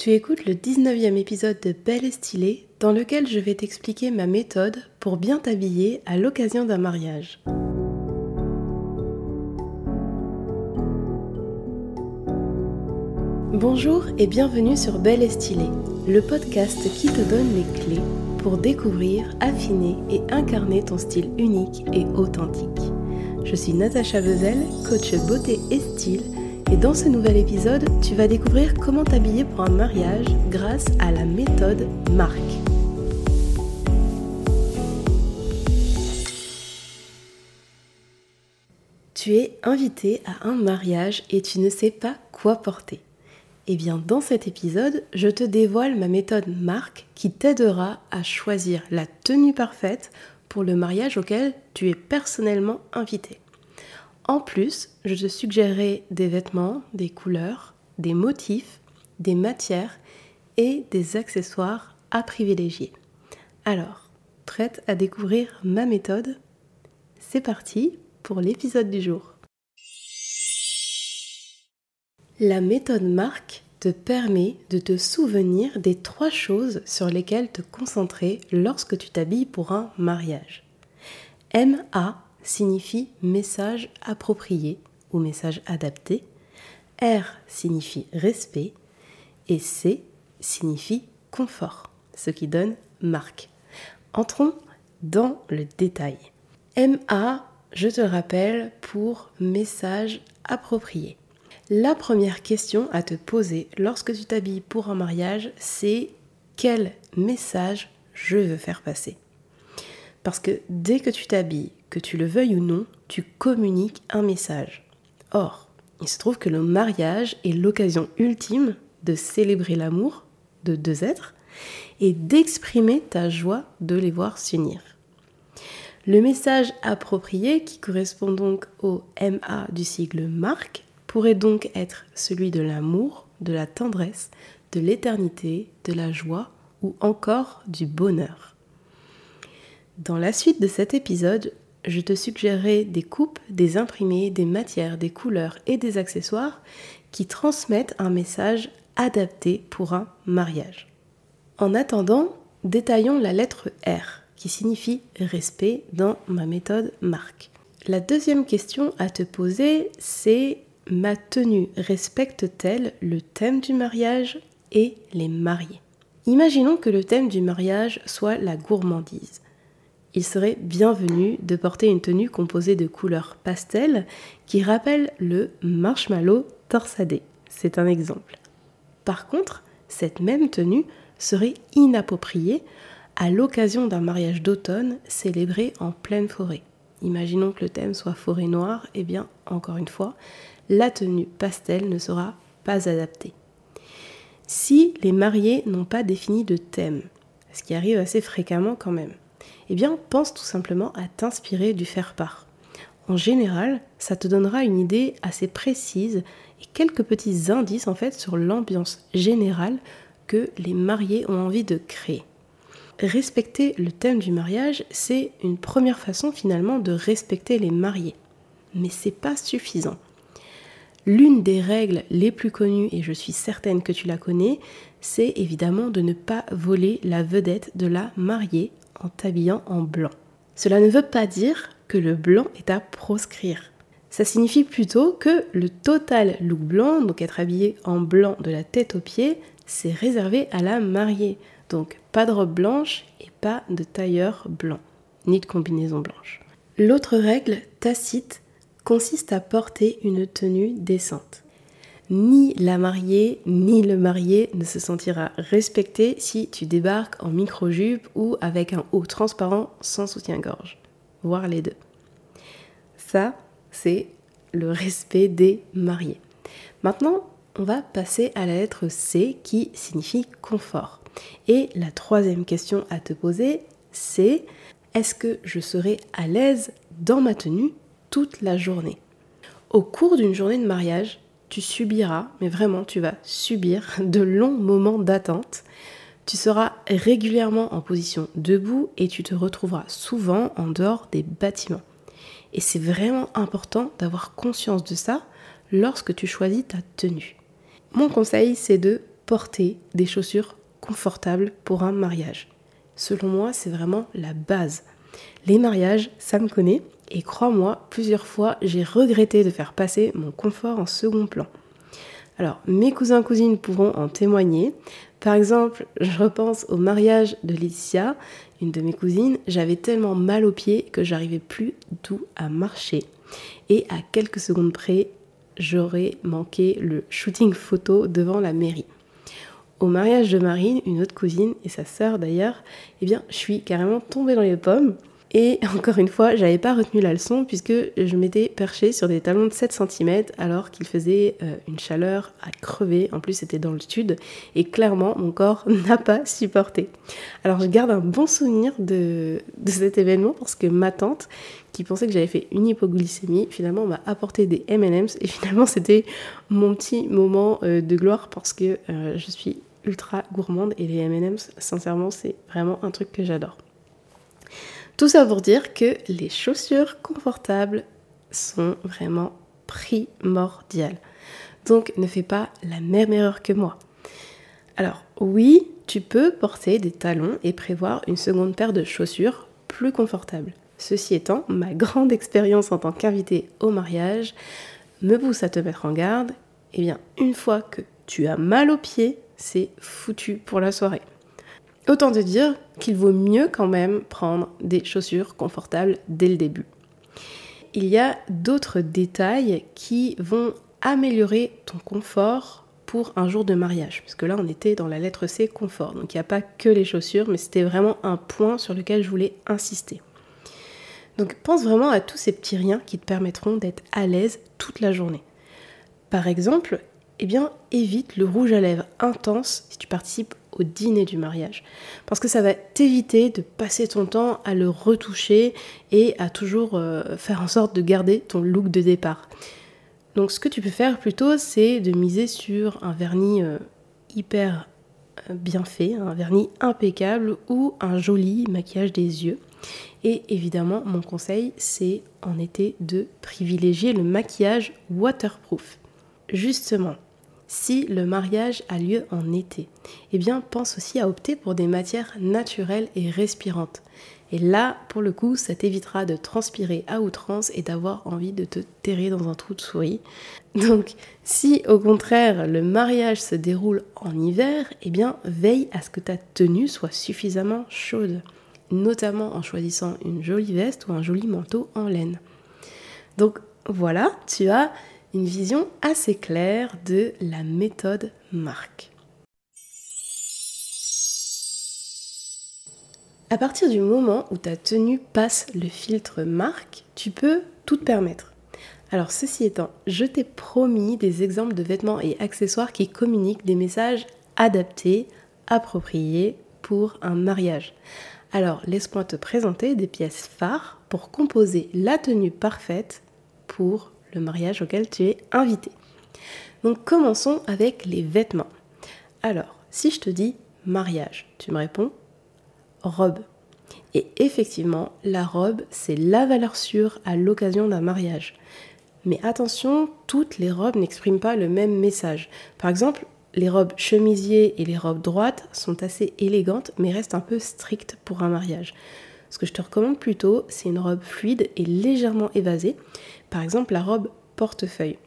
Tu écoutes le 19e épisode de Belle et Stylée dans lequel je vais t'expliquer ma méthode pour bien t'habiller à l'occasion d'un mariage. Bonjour et bienvenue sur Belle et Stylée, le podcast qui te donne les clés pour découvrir, affiner et incarner ton style unique et authentique. Je suis Natacha Vezel, coach beauté et style et dans ce nouvel épisode, tu vas découvrir comment t'habiller pour un mariage grâce à la méthode Marc. Tu es invité à un mariage et tu ne sais pas quoi porter. Eh bien, dans cet épisode, je te dévoile ma méthode Marc qui t'aidera à choisir la tenue parfaite pour le mariage auquel tu es personnellement invité. En plus, je te suggérerai des vêtements, des couleurs, des motifs, des matières et des accessoires à privilégier. Alors, prête à découvrir ma méthode? C'est parti pour l'épisode du jour. La méthode Marc te permet de te souvenir des trois choses sur lesquelles te concentrer lorsque tu t'habilles pour un mariage. MA signifie message approprié ou message adapté, R signifie respect et C signifie confort, ce qui donne marque. Entrons dans le détail. MA, je te le rappelle, pour message approprié. La première question à te poser lorsque tu t'habilles pour un mariage, c'est quel message je veux faire passer? Parce que dès que tu t'habilles que tu le veuilles ou non, tu communiques un message. Or, il se trouve que le mariage est l'occasion ultime de célébrer l'amour de deux êtres et d'exprimer ta joie de les voir s'unir. Le message approprié, qui correspond donc au MA du sigle Marc, pourrait donc être celui de l'amour, de la tendresse, de l'éternité, de la joie ou encore du bonheur. Dans la suite de cet épisode, je te suggérerai des coupes, des imprimés, des matières, des couleurs et des accessoires qui transmettent un message adapté pour un mariage. En attendant, détaillons la lettre R qui signifie respect dans ma méthode marque. La deuxième question à te poser, c'est ma tenue respecte-t-elle le thème du mariage et les mariés? Imaginons que le thème du mariage soit la gourmandise il serait bienvenu de porter une tenue composée de couleurs pastel qui rappellent le marshmallow torsadé. C'est un exemple. Par contre, cette même tenue serait inappropriée à l'occasion d'un mariage d'automne célébré en pleine forêt. Imaginons que le thème soit forêt noire, et eh bien, encore une fois, la tenue pastel ne sera pas adaptée. Si les mariés n'ont pas défini de thème, ce qui arrive assez fréquemment quand même, eh bien, pense tout simplement à t'inspirer du faire-part. En général, ça te donnera une idée assez précise et quelques petits indices en fait sur l'ambiance générale que les mariés ont envie de créer. Respecter le thème du mariage, c'est une première façon finalement de respecter les mariés. Mais c'est pas suffisant. L'une des règles les plus connues, et je suis certaine que tu la connais, c'est évidemment de ne pas voler la vedette de la mariée en t'habillant en blanc. Cela ne veut pas dire que le blanc est à proscrire. Ça signifie plutôt que le total look blanc, donc être habillé en blanc de la tête aux pieds, c'est réservé à la mariée. Donc pas de robe blanche et pas de tailleur blanc, ni de combinaison blanche. L'autre règle tacite consiste à porter une tenue décente ni la mariée ni le marié ne se sentira respecté si tu débarques en micro-jupe ou avec un haut transparent sans soutien-gorge, voire les deux. Ça, c'est le respect des mariés. Maintenant, on va passer à la lettre C qui signifie confort. Et la troisième question à te poser, c'est est-ce que je serai à l'aise dans ma tenue toute la journée? Au cours d'une journée de mariage, tu subiras, mais vraiment tu vas subir de longs moments d'attente. Tu seras régulièrement en position debout et tu te retrouveras souvent en dehors des bâtiments. Et c'est vraiment important d'avoir conscience de ça lorsque tu choisis ta tenue. Mon conseil, c'est de porter des chaussures confortables pour un mariage. Selon moi, c'est vraiment la base. Les mariages, ça me connaît, et crois-moi, plusieurs fois, j'ai regretté de faire passer mon confort en second plan. Alors, mes cousins cousines pourront en témoigner. Par exemple, je repense au mariage de Laetitia, une de mes cousines. J'avais tellement mal aux pieds que j'arrivais plus tout à marcher. Et à quelques secondes près, j'aurais manqué le shooting photo devant la mairie. Au mariage de Marine, une autre cousine et sa sœur d'ailleurs, eh bien, je suis carrément tombée dans les pommes. Et encore une fois, j'avais pas retenu la leçon puisque je m'étais perchée sur des talons de 7 cm alors qu'il faisait euh, une chaleur à crever. En plus, c'était dans le sud et clairement, mon corps n'a pas supporté. Alors, je garde un bon souvenir de, cet événement parce que ma tante, qui pensait que j'avais fait une hypoglycémie, finalement m'a apporté des M&M's et finalement c'était mon petit moment euh, de gloire parce que euh, je suis ultra gourmande et les M&M's, sincèrement, c'est vraiment un truc que j'adore. Tout ça pour dire que les chaussures confortables sont vraiment primordiales. Donc ne fais pas la même erreur que moi. Alors oui, tu peux porter des talons et prévoir une seconde paire de chaussures plus confortables. Ceci étant, ma grande expérience en tant qu'invité au mariage me pousse à te mettre en garde. Eh bien, une fois que tu as mal aux pieds, c'est foutu pour la soirée. Autant te dire qu'il vaut mieux quand même prendre des chaussures confortables dès le début. Il y a d'autres détails qui vont améliorer ton confort pour un jour de mariage. Parce que là, on était dans la lettre C, confort. Donc il n'y a pas que les chaussures, mais c'était vraiment un point sur lequel je voulais insister. Donc pense vraiment à tous ces petits riens qui te permettront d'être à l'aise toute la journée. Par exemple, eh bien, évite le rouge à lèvres intense si tu participes au dîner du mariage. Parce que ça va t'éviter de passer ton temps à le retoucher et à toujours euh, faire en sorte de garder ton look de départ. Donc ce que tu peux faire plutôt, c'est de miser sur un vernis euh, hyper euh, bien fait, un vernis impeccable ou un joli maquillage des yeux. Et évidemment, mon conseil, c'est en été de privilégier le maquillage waterproof. Justement, si le mariage a lieu en été, eh bien pense aussi à opter pour des matières naturelles et respirantes. Et là, pour le coup, ça t'évitera de transpirer à outrance et d'avoir envie de te terrer dans un trou de souris. Donc, si au contraire le mariage se déroule en hiver, eh bien veille à ce que ta tenue soit suffisamment chaude, notamment en choisissant une jolie veste ou un joli manteau en laine. Donc voilà, tu as une vision assez claire de la méthode marque. À partir du moment où ta tenue passe le filtre marque, tu peux tout te permettre. Alors ceci étant, je t'ai promis des exemples de vêtements et accessoires qui communiquent des messages adaptés, appropriés pour un mariage. Alors laisse-moi te présenter des pièces phares pour composer la tenue parfaite pour le mariage auquel tu es invité. Donc commençons avec les vêtements. Alors, si je te dis mariage, tu me réponds robe. Et effectivement, la robe, c'est la valeur sûre à l'occasion d'un mariage. Mais attention, toutes les robes n'expriment pas le même message. Par exemple, les robes chemisiers et les robes droites sont assez élégantes mais restent un peu strictes pour un mariage. Ce que je te recommande plutôt, c'est une robe fluide et légèrement évasée. Par exemple, la robe portefeuille.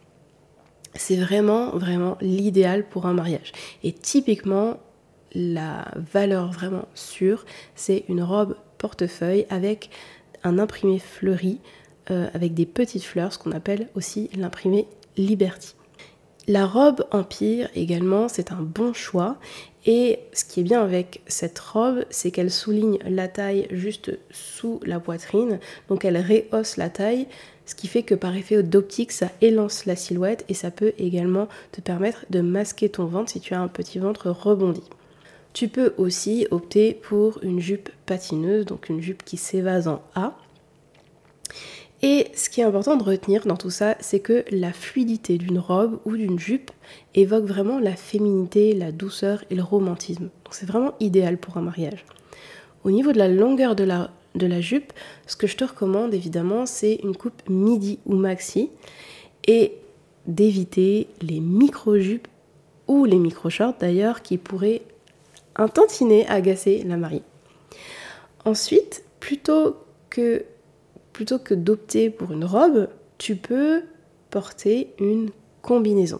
C'est vraiment, vraiment l'idéal pour un mariage. Et typiquement, la valeur vraiment sûre, c'est une robe portefeuille avec un imprimé fleuri, euh, avec des petites fleurs, ce qu'on appelle aussi l'imprimé Liberty. La robe Empire également, c'est un bon choix. Et ce qui est bien avec cette robe, c'est qu'elle souligne la taille juste sous la poitrine. Donc elle rehausse la taille, ce qui fait que par effet d'optique, ça élance la silhouette et ça peut également te permettre de masquer ton ventre si tu as un petit ventre rebondi. Tu peux aussi opter pour une jupe patineuse, donc une jupe qui s'évase en A. Et ce qui est important de retenir dans tout ça, c'est que la fluidité d'une robe ou d'une jupe évoque vraiment la féminité, la douceur et le romantisme. Donc c'est vraiment idéal pour un mariage. Au niveau de la longueur de la, de la jupe, ce que je te recommande évidemment, c'est une coupe midi ou maxi et d'éviter les micro-jupes ou les micro-shorts d'ailleurs qui pourraient un tantinet agacer la mariée. Ensuite, plutôt que, plutôt que d'opter pour une robe, tu peux porter une combinaison.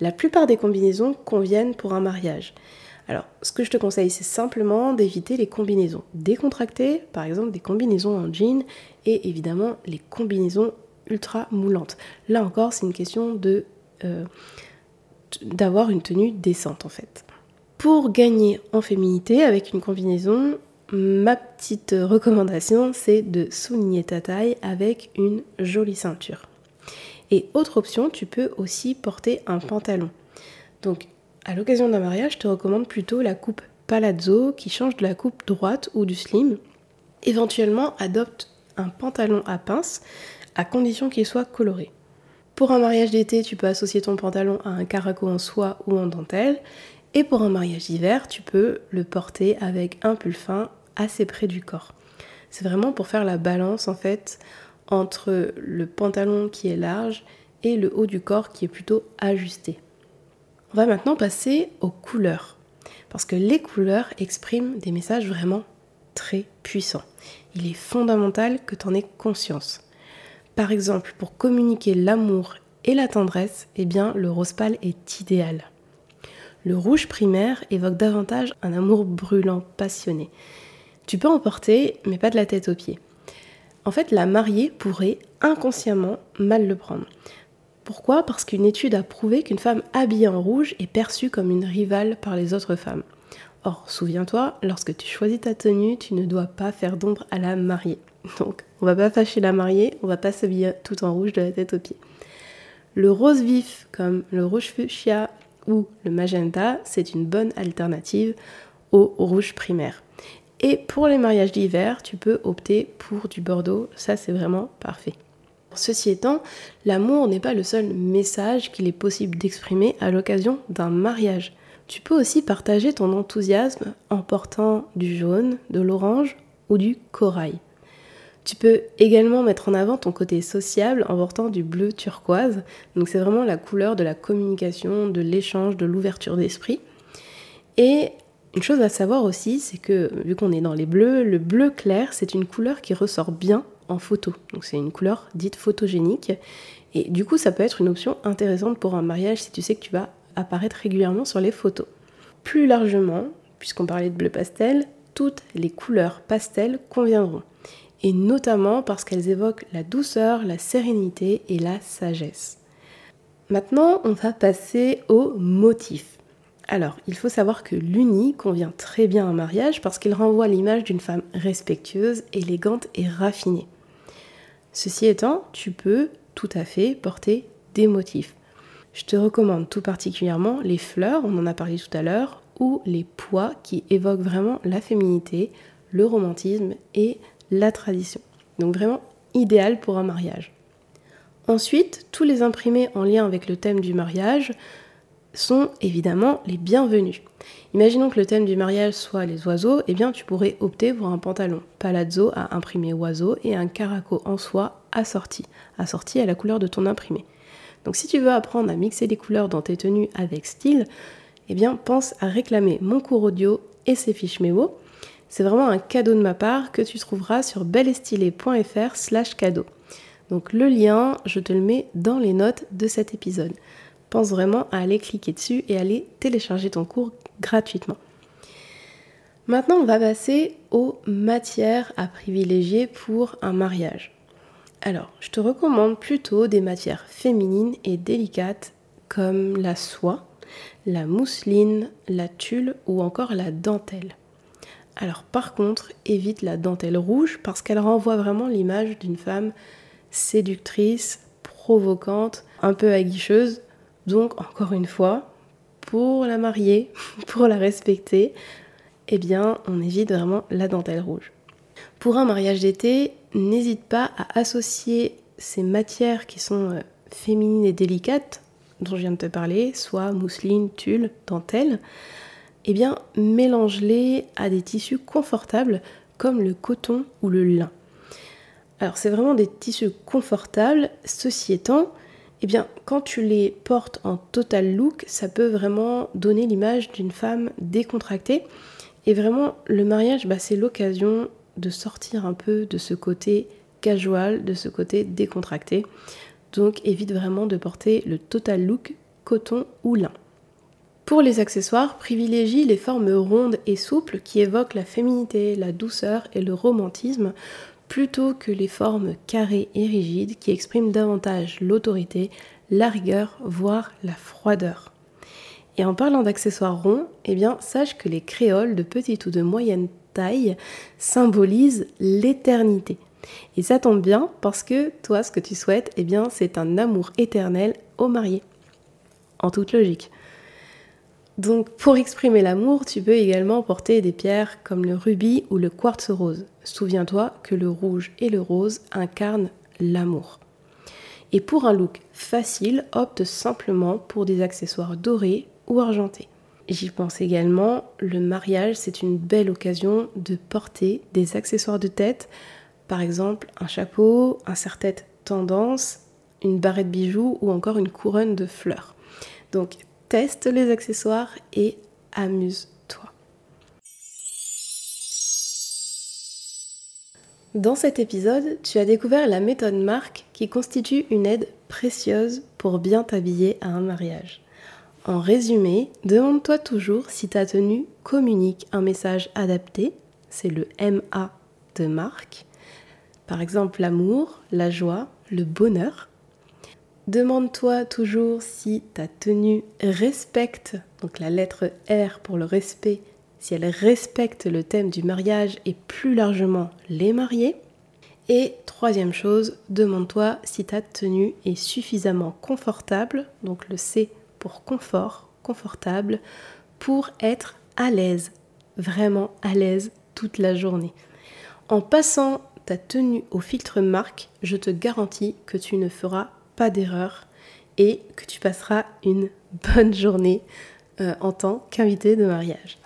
La plupart des combinaisons conviennent pour un mariage. Alors, ce que je te conseille, c'est simplement d'éviter les combinaisons décontractées, par exemple des combinaisons en jean, et évidemment les combinaisons ultra moulantes. Là encore, c'est une question de euh, d'avoir une tenue décente en fait. Pour gagner en féminité avec une combinaison, ma petite recommandation, c'est de souligner ta taille avec une jolie ceinture. Et autre option, tu peux aussi porter un pantalon. Donc, à l'occasion d'un mariage, je te recommande plutôt la coupe palazzo qui change de la coupe droite ou du slim. Éventuellement, adopte un pantalon à pince à condition qu'il soit coloré. Pour un mariage d'été, tu peux associer ton pantalon à un caraco en soie ou en dentelle. Et pour un mariage d'hiver, tu peux le porter avec un pull fin assez près du corps. C'est vraiment pour faire la balance en fait entre le pantalon qui est large et le haut du corps qui est plutôt ajusté. On va maintenant passer aux couleurs. Parce que les couleurs expriment des messages vraiment très puissants. Il est fondamental que tu en aies conscience. Par exemple, pour communiquer l'amour et la tendresse, eh bien, le rose pâle est idéal. Le rouge primaire évoque davantage un amour brûlant, passionné. Tu peux en porter, mais pas de la tête aux pieds. En fait, la mariée pourrait inconsciemment mal le prendre. Pourquoi Parce qu'une étude a prouvé qu'une femme habillée en rouge est perçue comme une rivale par les autres femmes. Or, souviens-toi, lorsque tu choisis ta tenue, tu ne dois pas faire d'ombre à la mariée. Donc, on va pas fâcher la mariée, on va pas s'habiller tout en rouge de la tête aux pieds. Le rose vif, comme le rouge fuchsia ou le magenta, c'est une bonne alternative au rouge primaire. Et pour les mariages d'hiver, tu peux opter pour du bordeaux, ça c'est vraiment parfait. Ceci étant, l'amour n'est pas le seul message qu'il est possible d'exprimer à l'occasion d'un mariage. Tu peux aussi partager ton enthousiasme en portant du jaune, de l'orange ou du corail. Tu peux également mettre en avant ton côté sociable en portant du bleu turquoise. Donc c'est vraiment la couleur de la communication, de l'échange, de l'ouverture d'esprit. Et une chose à savoir aussi, c'est que vu qu'on est dans les bleus, le bleu clair, c'est une couleur qui ressort bien en photo. Donc c'est une couleur dite photogénique. Et du coup, ça peut être une option intéressante pour un mariage si tu sais que tu vas apparaître régulièrement sur les photos. Plus largement, puisqu'on parlait de bleu pastel, toutes les couleurs pastel conviendront. Et notamment parce qu'elles évoquent la douceur, la sérénité et la sagesse. Maintenant, on va passer aux motifs. Alors, il faut savoir que l'uni convient très bien à un mariage parce qu'il renvoie l'image d'une femme respectueuse, élégante et raffinée. Ceci étant, tu peux tout à fait porter des motifs. Je te recommande tout particulièrement les fleurs, on en a parlé tout à l'heure, ou les pois qui évoquent vraiment la féminité, le romantisme et la tradition. Donc vraiment idéal pour un mariage. Ensuite, tous les imprimés en lien avec le thème du mariage sont évidemment les bienvenus. Imaginons que le thème du mariage soit les oiseaux, eh bien tu pourrais opter pour un pantalon palazzo à imprimer oiseau et un caraco en soie assorti, assorti à la couleur de ton imprimé. Donc si tu veux apprendre à mixer les couleurs dans tes tenues avec style, eh bien pense à réclamer mon cours audio et ses fiches mémo. C'est vraiment un cadeau de ma part que tu trouveras sur belestilé.fr slash cadeau. Donc le lien, je te le mets dans les notes de cet épisode pense vraiment à aller cliquer dessus et aller télécharger ton cours gratuitement. Maintenant, on va passer aux matières à privilégier pour un mariage. Alors, je te recommande plutôt des matières féminines et délicates comme la soie, la mousseline, la tulle ou encore la dentelle. Alors par contre, évite la dentelle rouge parce qu'elle renvoie vraiment l'image d'une femme séductrice, provocante, un peu aguicheuse, donc, encore une fois, pour la marier, pour la respecter, eh bien, on évite vraiment la dentelle rouge. Pour un mariage d'été, n'hésite pas à associer ces matières qui sont euh, féminines et délicates, dont je viens de te parler, soit mousseline, tulle, dentelle, eh bien, mélange-les à des tissus confortables comme le coton ou le lin. Alors, c'est vraiment des tissus confortables, ceci étant, eh bien, quand tu les portes en total look, ça peut vraiment donner l'image d'une femme décontractée. Et vraiment, le mariage, bah, c'est l'occasion de sortir un peu de ce côté casual, de ce côté décontracté. Donc évite vraiment de porter le total look coton ou lin. Pour les accessoires, privilégie les formes rondes et souples qui évoquent la féminité, la douceur et le romantisme plutôt que les formes carrées et rigides qui expriment davantage l'autorité, la rigueur, voire la froideur. Et en parlant d'accessoires ronds, eh bien, sache que les créoles de petite ou de moyenne taille symbolisent l'éternité. Et ça tombe bien parce que toi, ce que tu souhaites, eh bien, c'est un amour éternel au marié. En toute logique. Donc pour exprimer l'amour, tu peux également porter des pierres comme le rubis ou le quartz rose. Souviens-toi que le rouge et le rose incarnent l'amour. Et pour un look facile, opte simplement pour des accessoires dorés ou argentés. J'y pense également, le mariage, c'est une belle occasion de porter des accessoires de tête, par exemple un chapeau, un serre-tête tendance, une barrette bijoux ou encore une couronne de fleurs. Donc teste les accessoires et amuse-toi. Dans cet épisode, tu as découvert la méthode marque qui constitue une aide précieuse pour bien t'habiller à un mariage. En résumé, demande-toi toujours si ta tenue communique un message adapté, c'est le MA de marque, par exemple l'amour, la joie, le bonheur, Demande-toi toujours si ta tenue respecte, donc la lettre R pour le respect, si elle respecte le thème du mariage et plus largement les mariés. Et troisième chose, demande-toi si ta tenue est suffisamment confortable, donc le C pour confort, confortable, pour être à l'aise, vraiment à l'aise toute la journée. En passant ta tenue au filtre marque, je te garantis que tu ne feras pas d'erreur et que tu passeras une bonne journée euh, en tant qu'invité de mariage.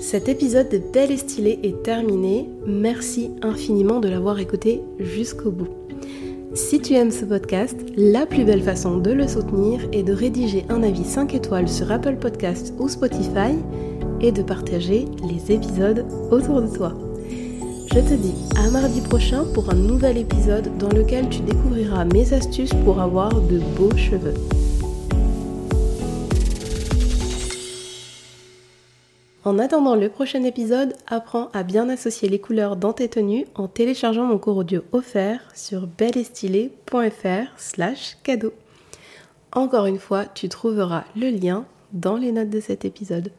Cet épisode de Belle et Stylée est terminé. Merci infiniment de l'avoir écouté jusqu'au bout. Si tu aimes ce podcast, la plus belle façon de le soutenir est de rédiger un avis 5 étoiles sur Apple Podcasts ou Spotify et de partager les épisodes autour de toi. Je te dis à mardi prochain pour un nouvel épisode dans lequel tu découvriras mes astuces pour avoir de beaux cheveux. En attendant le prochain épisode, apprends à bien associer les couleurs dans tes tenues en téléchargeant mon cours audio offert sur belleestylée.fr slash cadeau. Encore une fois, tu trouveras le lien dans les notes de cet épisode.